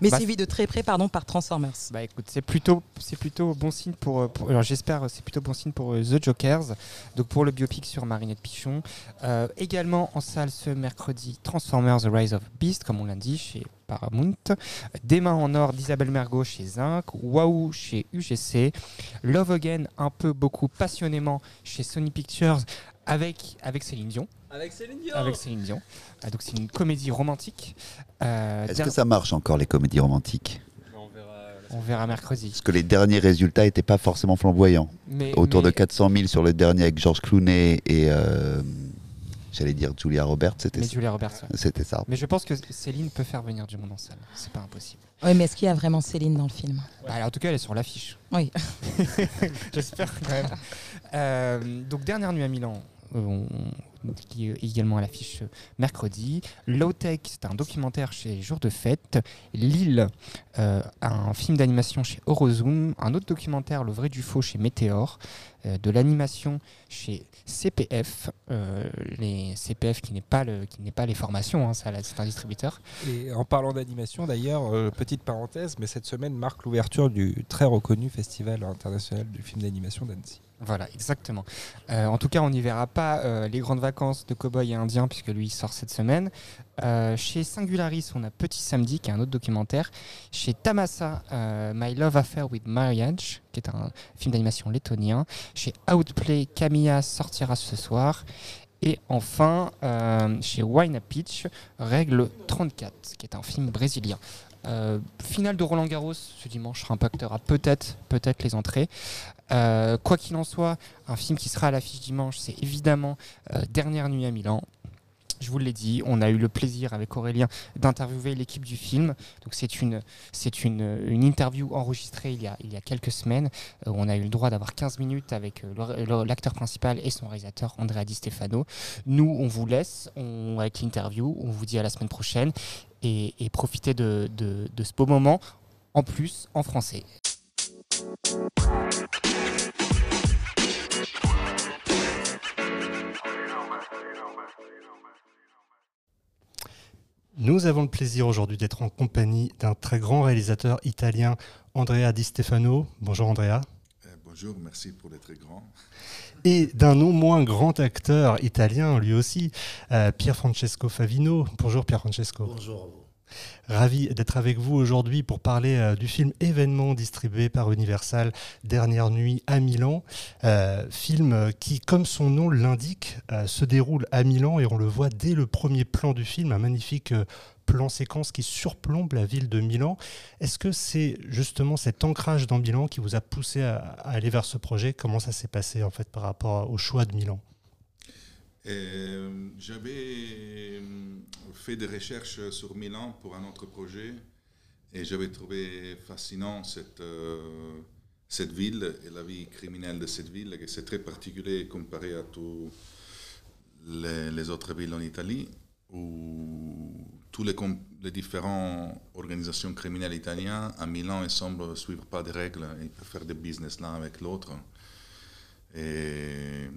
Mais Bah, suivi de très près pardon, par Transformers. Bah écoute, c'est plutôt, c'est plutôt bon signe pour, euh, pour- alors j'espère, c'est plutôt bon signe pour euh, The Jokers, donc pour le biopic sur Marinette Pichon. Euh, également en salle ce mercredi, Transformers The Rise of Beast, comme on l'a dit, chez Paramount. Des mains en or d'Isabelle Mergot chez Zinc. Waouh chez UGC. Love Again, un peu beaucoup passionnément chez Sony Pictures avec, avec Céline Dion. Avec Céline Dion. Avec Céline Dion. Ah, donc c'est une comédie romantique. Euh, Est-ce que ça marche encore les comédies romantiques? On verra. On verra mercredi. Parce que les derniers résultats n'étaient pas forcément flamboyants. Mais- Autour de mais- 400 000 sur le dernier avec George Clooney et euh, j'allais dire Julia Roberts, c'était Mais ça. Julia Roberts, ouais. C'était ça. Mais je pense que Céline peut faire venir du monde en salle. C'est pas impossible. Oui, mais est-ce qu'il y a vraiment Céline dans le film? Bah, alors, en tout cas, elle est sur l'affiche. Oui. J'espère quand même. Euh, donc, dernière nuit à Milan. Qui est également à l'affiche euh, mercredi. Low Tech, c'est un documentaire chez Jour de Fête. Lille, euh, un film d'animation chez Eurozoom. Un autre documentaire, Le vrai du faux, chez Météor. Euh, de l'animation chez CPF. les CPF qui n'est pas, les formations, hein, c'est un distributeur. Et en parlant d'animation, d'ailleurs, petite parenthèse, mais cette semaine marque l'ouverture du très reconnu Festival international du film d'animation d'Annecy. Voilà, exactement. Euh, en tout cas, on n'y verra pas euh, les grandes vacances de Cowboy et Indien, puisque lui sort cette semaine. Euh, chez Singularis, on a Petit Samedi, qui est un autre documentaire. Chez Tamasa, My Love Affair with Marriage, qui est un film d'animation lettonien. Chez Outplay, Camilla sortira ce soir. Et enfin, chez Wine Pitch, Règle 34, qui est un film brésilien. Euh, finale de Roland Garros ce dimanche impactera peut-être peut-être les entrées. Euh, quoi qu'il en soit, un film qui sera à l'affiche dimanche, c'est évidemment euh, Dernière nuit à Milan. Je vous l'ai dit, on a eu le plaisir avec Aurélien d'interviewer l'équipe du film. Donc c'est une, c'est une, interview enregistrée il y a, il y a quelques semaines. Euh, on a eu le droit d'avoir 15 minutes avec l'acteur principal et son réalisateur Andrea Di Stefano. Nous, on vous laisse on, avec l'interview. On vous dit à la semaine prochaine et, de- de ce beau moment. En plus, en français. Nous avons le plaisir aujourd'hui d'être en compagnie d'un très grand réalisateur italien, Andrea Di Stefano. Bonjour Andrea. Bonjour, merci pour les très grands. Et d'un non moins grand acteur italien, lui aussi, euh, Pier Francesco Favino. Bonjour Pier Francesco. Bonjour à vous. Ravi d'être avec vous aujourd'hui pour parler euh, du film Événement distribué par Universal Dernière nuit à Milan. Euh, film qui, comme son nom l'indique, euh, se déroule à Milan et on le voit dès le premier plan du film, un magnifique euh, plan séquence qui surplombe la ville de Milan. Est-ce que c'est justement cet ancrage dans Milan qui vous a poussé à, aller vers ce projet? Comment ça s'est passé en fait par rapport au choix de Milan? Euh, J'avais fait des recherches sur Milan pour un autre projet et j'avais trouvé fascinant cette, euh, cette ville et la vie criminelle de cette ville, que c'est très particulier comparé à tous les, autres villes en Italie, où tous les, les différentes organisations criminelles italiennes à Milan ils semblent suivre pas des règles, ils peuvent faire des business l'un avec l'autre. Et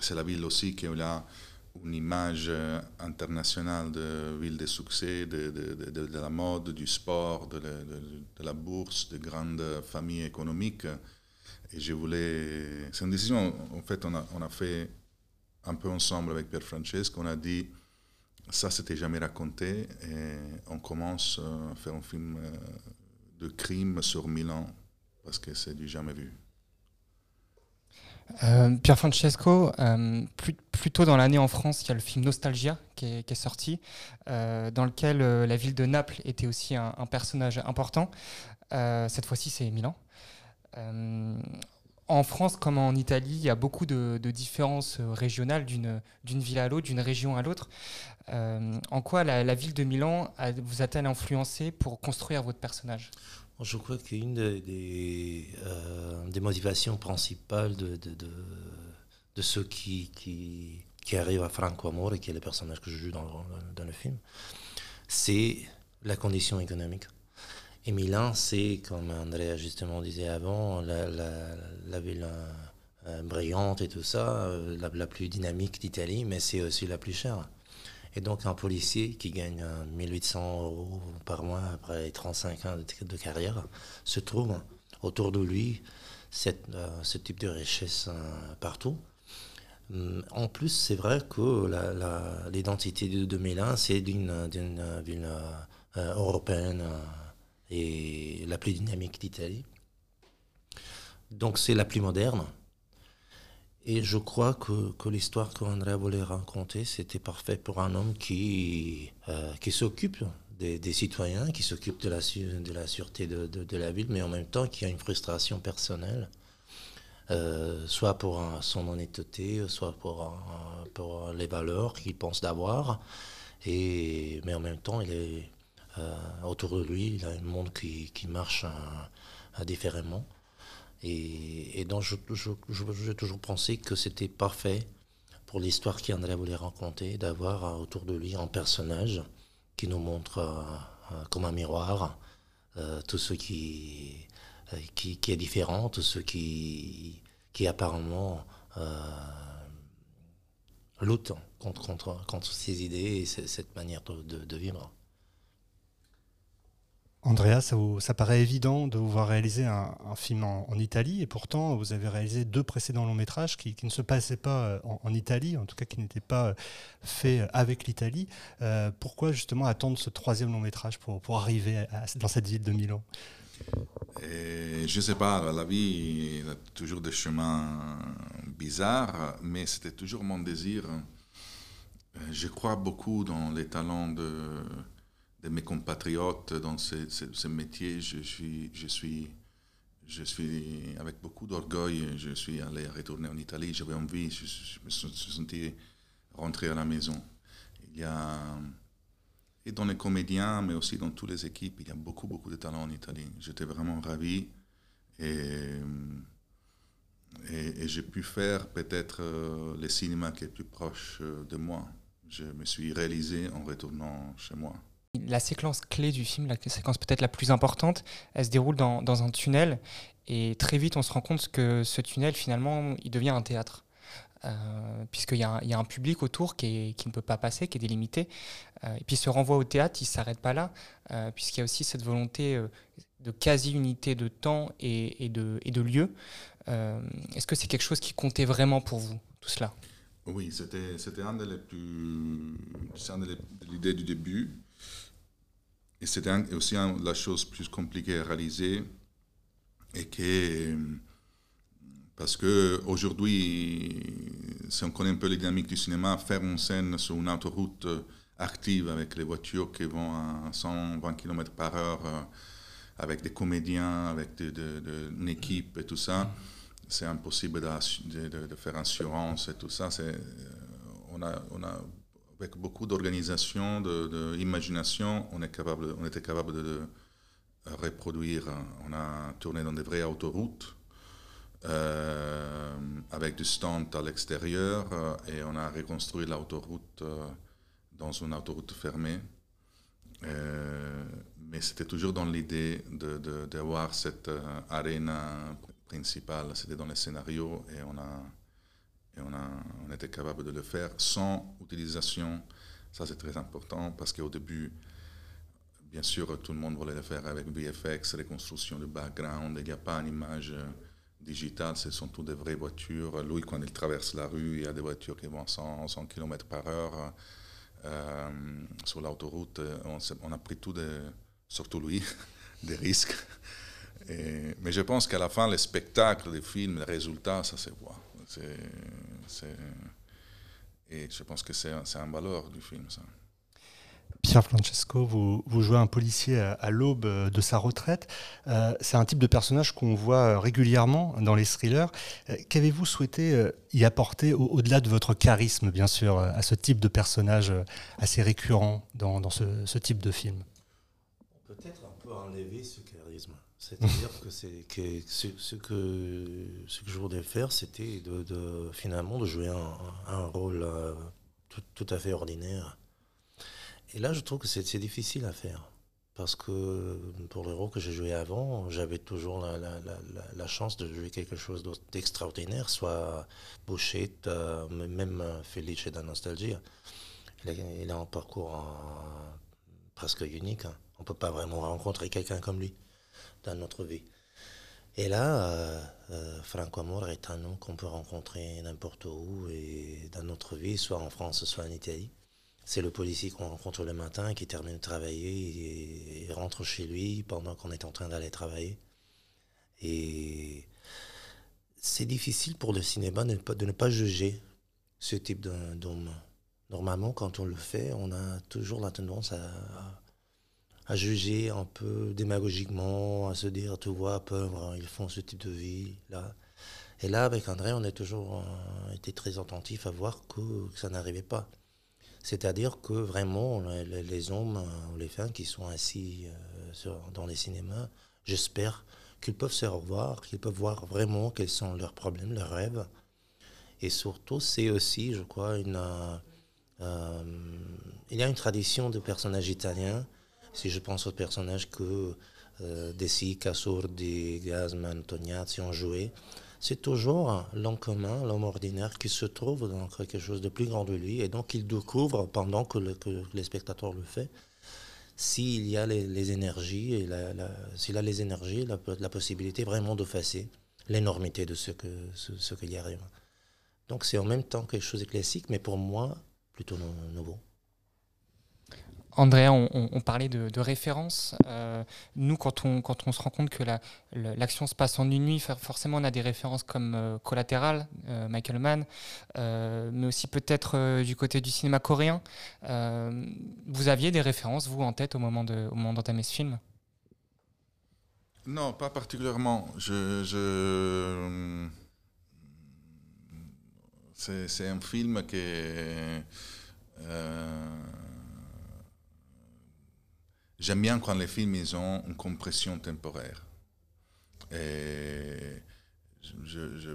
c'est la ville aussi qui a une image euh, internationale de ville de succès, de, de, la mode, du sport, de la, de- de la bourse, de grandes familles économiques. Et je voulais. C'est une décision, en fait, on a, on a fait un peu ensemble avec Pierre Francesco. On a dit ça, c'était jamais raconté. Et on commence euh, à faire un film euh, de crime sur Milan parce que c'est du jamais vu. Euh, Pier Francesco, euh, plus, tôt dans l'année en France, il y a le film Nostalgia qui est, sorti, euh, dans lequel la ville de Naples était aussi un, personnage important. Cette fois-ci, c'est Milan. En France, comme en Italie, il y a beaucoup de, différences régionales d'une ville à l'autre, d'une région à l'autre. En quoi la, ville de Milan vous a-t-elle influencé pour construire votre personnage? Je crois qu'une des, des, euh, des motivations principales de, de, de, ceux qui, qui, qui arrivent à Franco Amore, qui est le personnage que je joue dans, le- dans le film, c'est la condition économique. Et Milan, c'est, comme Andrea justement disait avant, la, la, la ville euh, brillante et tout ça, euh, la, la plus dynamique d'Italie, mais c'est aussi la plus chère. Et donc un policier qui gagne euh, 1800 euros par mois après 35 ans de, carrière se trouve autour de lui cette, euh, ce type de richesse euh, partout. Hum, En plus, c'est vrai que l'identité de, de Milan, c'est d'une ville euh, euh, européenne euh, et la plus dynamique d'Italie. Donc c'est la plus moderne. Et je crois que, que l'histoire qu'Andrea voulait raconter, c'était parfait pour un homme qui, euh, qui s'occupe des, des citoyens, qui s'occupe de la, de la sûreté de, de- la ville, mais en même temps qui a une frustration personnelle, euh, soit pour son honnêteté, soit pour, pour les valeurs qu'il pense d'avoir. Et, mais en même temps, il est, euh, autour de lui, il a un monde qui, qui marche euh, euh, différemment. Et, donc, je- j'ai toujours pensé que c'était parfait pour l'histoire qu'André voulait raconter, d'avoir euh, autour de lui un personnage qui nous montre euh, euh, comme un miroir tout ce qui, est différent, tout ce qui, apparemment lutte contre, contre, ces idées et ce- cette manière de vivre. Andrea, ça, vous- ça paraît évident de vous voir réaliser un, film en, Italie, et pourtant vous avez réalisé deux précédents longs métrages qui, ne se passaient pas euh, en, Italie, en tout cas qui n'étaient pas euh, faits avec l'Italie. Euh, pourquoi justement attendre ce troisième long métrage pour, pour arriver dans cette ville de Milan? Je sais pas, la vie il a toujours des chemins bizarres, mais c'était toujours mon désir. Euh, Je crois beaucoup dans les talents de, de mes compatriotes dans ce, métier. Je suis, je suis, je suis avec beaucoup d'orgueil. Je suis allé retourner en Italie. J'avais envie. Je, me suis senti rentrer à la maison. Il y a et dans les comédiens, mais aussi dans toutes les équipes, il y a beaucoup, beaucoup de talents en Italie. J'étais vraiment ravi. Et, et, et j'ai pu faire peut-être euh, le cinéma qui est plus proche euh, de moi. Je me suis réalisé en retournant chez moi. La séquence clé du film, la séquence peut-être la plus importante, elle se déroule dans, dans un tunnel. Et très vite, on se rend compte que ce tunnel, finalement, il devient un théâtre. Euh, puisqu'il y, y a un public autour qui, ne peut pas passer, qui est délimité. Euh, et puis ce renvoi au théâtre, il ne s'arrête pas là, euh, puisqu'il y a aussi cette volonté de quasi-unité de temps et, de, et de lieu. Est-ce que c'est quelque chose qui comptait vraiment pour vous, tout cela? Oui, c'était, un plus. C'est l'idée du début. Et c'était aussi la chose plus compliquée à réaliser. Et que. Parce qu'aujourd'hui, si on connaît un peu les dynamiques du cinéma, faire une scène sur une autoroute active avec les voitures qui vont à 120 km par heure, euh, avec des comédiens, avec une équipe et tout ça, c'est impossible de, faire assurance et tout ça. Euh, on a, avec beaucoup d'organisation, d'imagination, on, est capable, on était capable de, reproduire. On a tourné dans des vraies autoroutes. Euh, avec du stand à l'extérieur et on a reconstruit l'autoroute dans une autoroute fermée. Euh, mais c'était toujours dans l'idée d'avoir de, cette euh, arène principale. C'était dans les scénarios et on a, on a on était capable de le faire sans utilisation. Ça, c'est très important parce qu'au début, bien sûr, tout le monde voulait le faire avec VFX, reconstruction de background. Il n'y a pas une image digitale, ce sont toutes des vraies voitures. Lui, quand il traverse la rue, il y a des voitures qui vont 100, 100 km par heure. Euh, sur l'autoroute, euh, on, a pris tout, de, surtout lui, des risques. mais je pense qu'à la fin, le spectacle, le film, le résultat, ça se voit. Et je pense que c'est un valeur du film, ça. Pierre Francesco, vous, jouez un policier à, l'aube de sa retraite. Euh, c'est un type de personnage qu'on voit régulièrement dans les thrillers. Euh, qu'avez-vous souhaité euh, y apporter au-delà de votre charisme, bien sûr, à ce type de personnage assez récurrent dans, ce, type de film? Peut-être un peu enlever ce charisme. C'est-à-dire que, c'est, que, ce, que ce que je voulais faire, c'était de, finalement de jouer un, rôle tout à fait ordinaire et là, je trouve que c'est difficile à faire. Parce que pour le rôle que j'ai joué avant, j'avais toujours la, la, la, chance de jouer quelque chose d'extraordinaire, soit Bouchette, euh, même Félix et la Nostalgie. Il a, un parcours presque unique. Hein. On ne peut pas vraiment rencontrer quelqu'un comme lui dans notre vie. Et là, euh, euh, Franco Amor est un nom qu'on peut rencontrer n'importe où et dans notre vie, soit en France, soit en Italie. C'est le policier qu'on rencontre le matin qui termine de travailler et, rentre chez lui pendant qu'on est en train d'aller travailler. Et c'est difficile pour le cinéma de ne, pas, juger ce type d'homme. Normalement, quand on le fait, on a toujours la tendance à, juger un peu démagogiquement, à se dire, tu vois, pauvre, ils font ce type de vie là. Et là, avec André, on a toujours euh, été très attentif à voir que ça n'arrivait pas. C'est-à-dire que vraiment, les, hommes ou les femmes qui sont assis euh, dans les cinémas, j'espère qu'ils peuvent se revoir, qu'ils peuvent voir vraiment quels sont leurs problèmes, leurs rêves. Et surtout, c'est aussi, je crois, une, euh, euh, il y a une tradition de personnages italiens. Si je pense aux personnages que Desi, Casordi, Gasman, Tognazzi ont joué, c'est toujours l'homme commun, l'homme ordinaire qui se trouve dans quelque chose de plus grand de lui et donc il découvre pendant que, le, les spectateurs le fait s'il y a les, énergies s'il a les énergies, la, possibilité vraiment d'effacer l'énormité de ce que ce, qui y arrive. Donc c'est en même temps quelque chose de classique, mais pour moi plutôt nouveau. Andrea, on, parlait de, références. Euh, nous, quand on, se rend compte que l'action se passe en une nuit, forcément, on a des références comme euh, Collateral, euh, Michael Mann, mais aussi peut-être du côté du cinéma coréen. vous aviez des références, vous, en tête au moment d'entamer ce film? Non, pas particulièrement. C'est un film qui est J'aime bien quand les films ils ont une compression temporaire. Et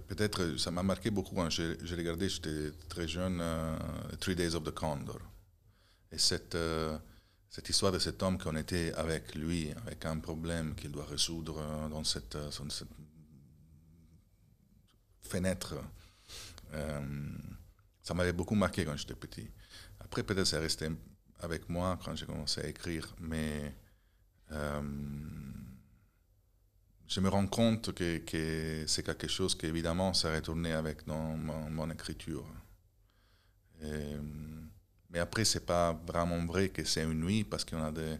peut-être, ça m'a marqué beaucoup quand j'ai regardé, j'étais très jeune, uh, Three Days of the Condor. Et cette, uh, cette histoire de cet homme qu'on était avec lui, avec un problème qu'il doit résoudre dans cette, dans cette fenêtre, ça m'avait beaucoup marqué quand j'étais petit. Après, peut-être ça resté avec moi quand j'ai commencé à écrire, mais euh, je me rends compte que, que c'est quelque chose qui évidemment s'est retourné avec dans mon, mon écriture. Mais après, c'est pas vraiment vrai que c'est une nuit parce qu'on a des,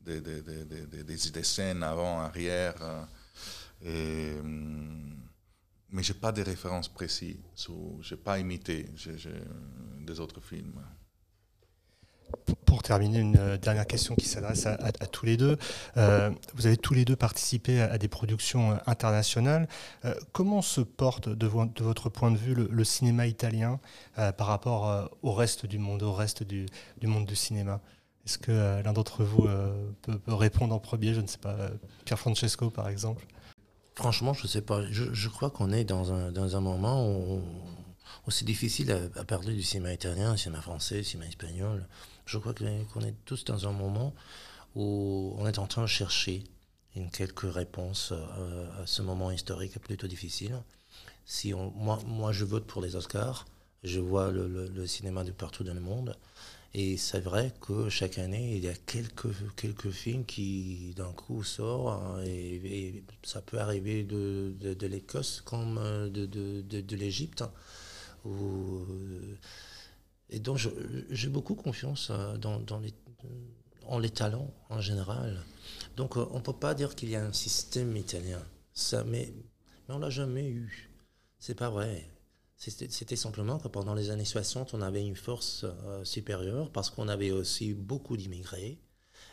des, des, des, des, scènes avant, arrière. Et, mais je n'ai pas de références précises. Je n'ai pas imité des autres films. Pour terminer, une euh, dernière question qui s'adresse à, tous les deux. Euh, vous avez tous les deux participé à, des productions euh, internationales. Comment se porte, de, vo de, votre point de vue, le, cinéma italien par rapport au reste du monde, au reste du, du monde du cinéma? Est-ce que l'un d'entre vous peut, répondre en premier? Je ne sais pas, Pierre Francesco par exemple. Franchement, je ne sais pas. Je, crois qu'on est dans un, dans un moment où c'est difficile à, parler du cinéma italien, cinéma français, cinéma espagnol. Je crois qu'on est tous dans un moment où on est en train de chercher une quelques réponses à, à ce moment historique plutôt difficile. Si on, moi, moi, je vote pour les Oscars. Je vois le, le, cinéma de partout dans le monde. Et c'est vrai que chaque année, il y a quelques, quelques films qui, d'un coup, sortent. Et, et, ça peut arriver de, de, l'Écosse comme de, de, de, l'Égypte. Ou, et donc, j'ai beaucoup confiance dans, dans les, en les talents en général. Donc, on ne peut pas dire qu'il y a un système italien. Ça, mais, mais on l'a jamais eu. C'est pas vrai. C'était simplement que pendant les années 60, on avait une force euh, supérieure parce qu'on avait aussi beaucoup d'immigrés.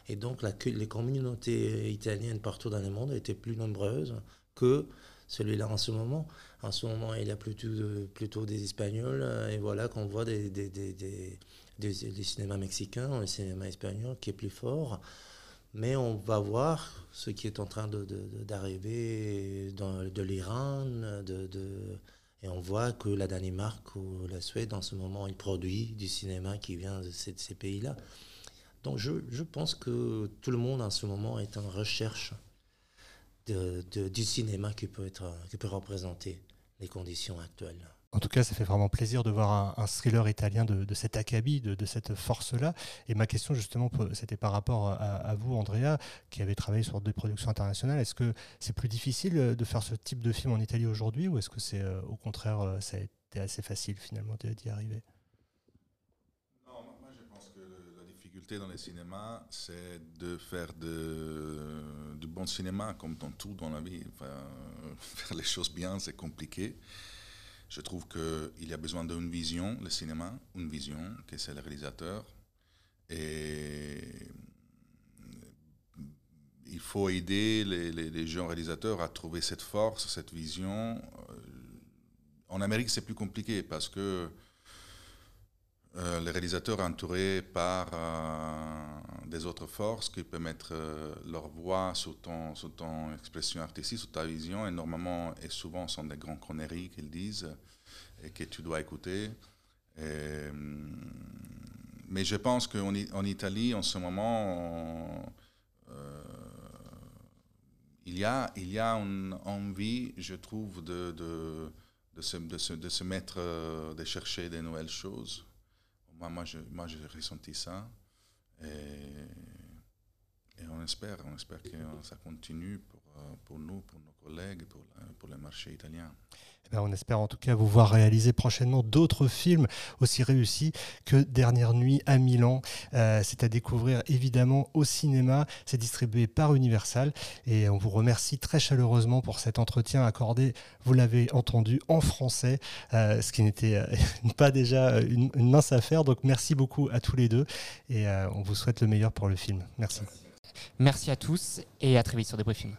Et donc, les communautés italiennes partout dans le monde étaient plus nombreuses que celui-là en ce moment. En ce moment, il y a plutôt, plutôt des Espagnols, euh, et voilà qu'on voit des, des, des, des, des cinémas mexicains, le cinéma espagnol qui est plus fort. Mais on va voir ce qui est en train d'arriver de, de l'Iran, de, de, et on voit que la Danemark ou la Suède, en ce moment, ils produisent du cinéma qui vient de ces, ces pays-là. Donc je, je, pense que tout le monde en ce moment est en recherche du cinéma qui peut, être, qui peut représenter les conditions actuelles. En tout cas, ça fait vraiment plaisir de voir un, un thriller italien de, de cet acabit, de, cette force-là. Et ma question, justement, c'était par rapport à, vous, Andrea, qui avez travaillé sur des productions internationales. Est-ce que c'est plus difficile de faire ce type de film en Italie aujourd'hui ou est-ce que c'est au contraire, ça a été assez facile finalement d'y arriver Non, moi je pense que la dans les cinémas, c'est de faire du bon cinéma comme dans tout dans la vie. Faire les choses bien, c'est compliqué. Je trouve qu'il y a besoin d'une vision, le cinéma, une vision, que c'est le réalisateur. Et il faut aider les, les, les, jeunes réalisateurs à trouver cette force, cette vision. En Amérique, c'est plus compliqué parce que euh, les réalisateurs entourés par euh, des autres forces qui peuvent mettre euh, leur voix sur ton, expression artistique, sur ta vision, et normalement et souvent sont des grandes conneries qu'ils disent et que tu dois écouter. Mais je pense qu'en en Italie, en ce moment, il, y a, il y a une envie, je trouve, de, se, de se mettre, de chercher des nouvelles choses. Moi, moi, je, moi, j'ai ressenti ça. Et, et, on espère, on espère que ça continue pour, pour nous, pour nos collègues, pour, pour le marché italien. Eh bien, on espère en tout cas vous voir réaliser prochainement d'autres films aussi réussis que Dernière Nuit à Milan. Euh, C'est à découvrir évidemment au cinéma. C'est distribué par Universal et on vous remercie très chaleureusement pour cet entretien accordé, vous l'avez entendu, en français, euh, ce qui n'était euh, pas déjà une, mince affaire. Donc merci beaucoup à tous les deux et on vous souhaite le meilleur pour le film. Merci. Merci à tous et à très vite sur Débriefing.